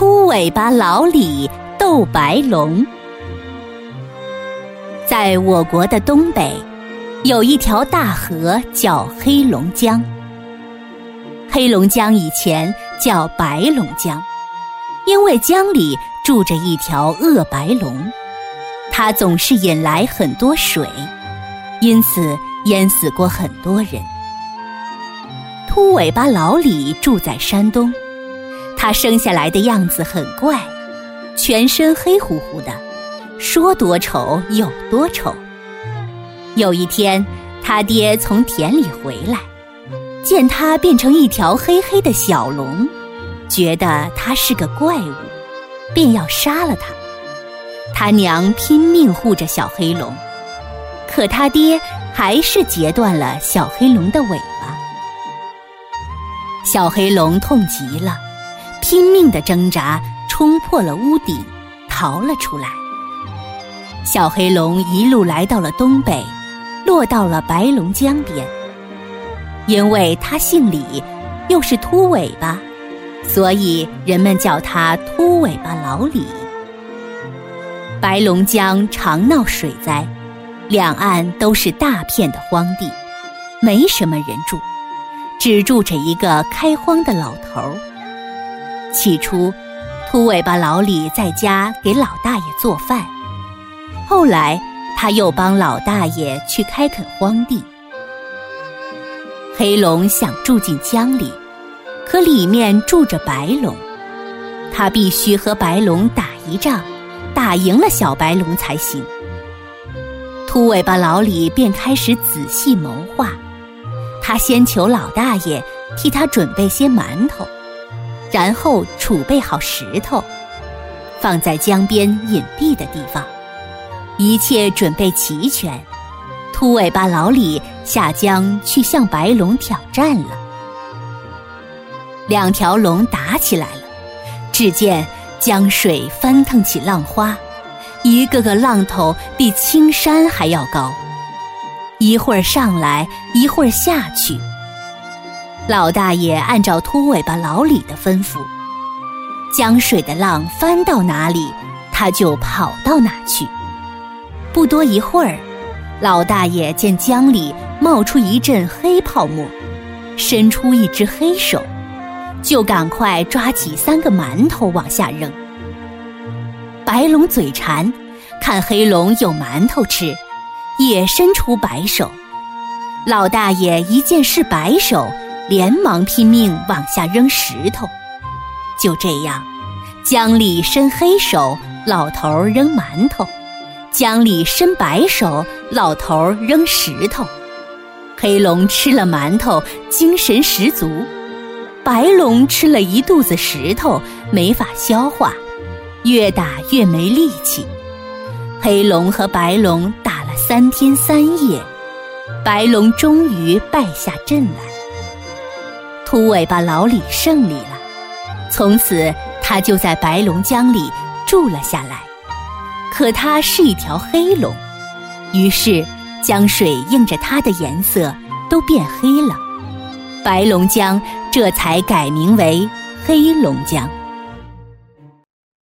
秃尾巴老李斗白龙。在我国的东北，有一条大河叫黑龙江。黑龙江以前叫白龙江，因为江里住着一条恶白龙，它总是引来很多水，因此淹死过很多人。秃尾巴老李住在山东，他生下来的样子很怪，全身黑乎乎的，说多丑有多丑。有一天，他爹从田里回来。见他变成一条黑黑的小龙，觉得他是个怪物，便要杀了他。他娘拼命护着小黑龙，可他爹还是截断了小黑龙的尾巴。小黑龙痛极了，拼命的挣扎，冲破了屋顶，逃了出来。小黑龙一路来到了东北，落到了白龙江边。因为他姓李，又是秃尾巴，所以人们叫他秃尾巴老李。白龙江常闹水灾，两岸都是大片的荒地，没什么人住，只住着一个开荒的老头儿。起初，秃尾巴老李在家给老大爷做饭，后来他又帮老大爷去开垦荒地。黑龙想住进江里，可里面住着白龙，他必须和白龙打一仗，打赢了小白龙才行。秃尾巴老李便开始仔细谋划，他先求老大爷替他准备些馒头，然后储备好石头，放在江边隐蔽的地方，一切准备齐全。秃尾巴老李下江去向白龙挑战了，两条龙打起来了。只见江水翻腾起浪花，一个个浪头比青山还要高，一会儿上来，一会儿下去。老大爷按照秃尾巴老李的吩咐，江水的浪翻到哪里，他就跑到哪去。不多一会儿。老大爷见江里冒出一阵黑泡沫，伸出一只黑手，就赶快抓起三个馒头往下扔。白龙嘴馋，看黑龙有馒头吃，也伸出白手。老大爷一见是白手，连忙拼命往下扔石头。就这样，江里伸黑手，老头扔馒头。江里伸白手，老头扔石头，黑龙吃了馒头，精神十足；白龙吃了一肚子石头，没法消化，越打越没力气。黑龙和白龙打了三天三夜，白龙终于败下阵来。秃尾巴老李胜利了，从此他就在白龙江里住了下来。可他是一条黑龙，于是江水映着它的颜色都变黑了，白龙江这才改名为黑龙江。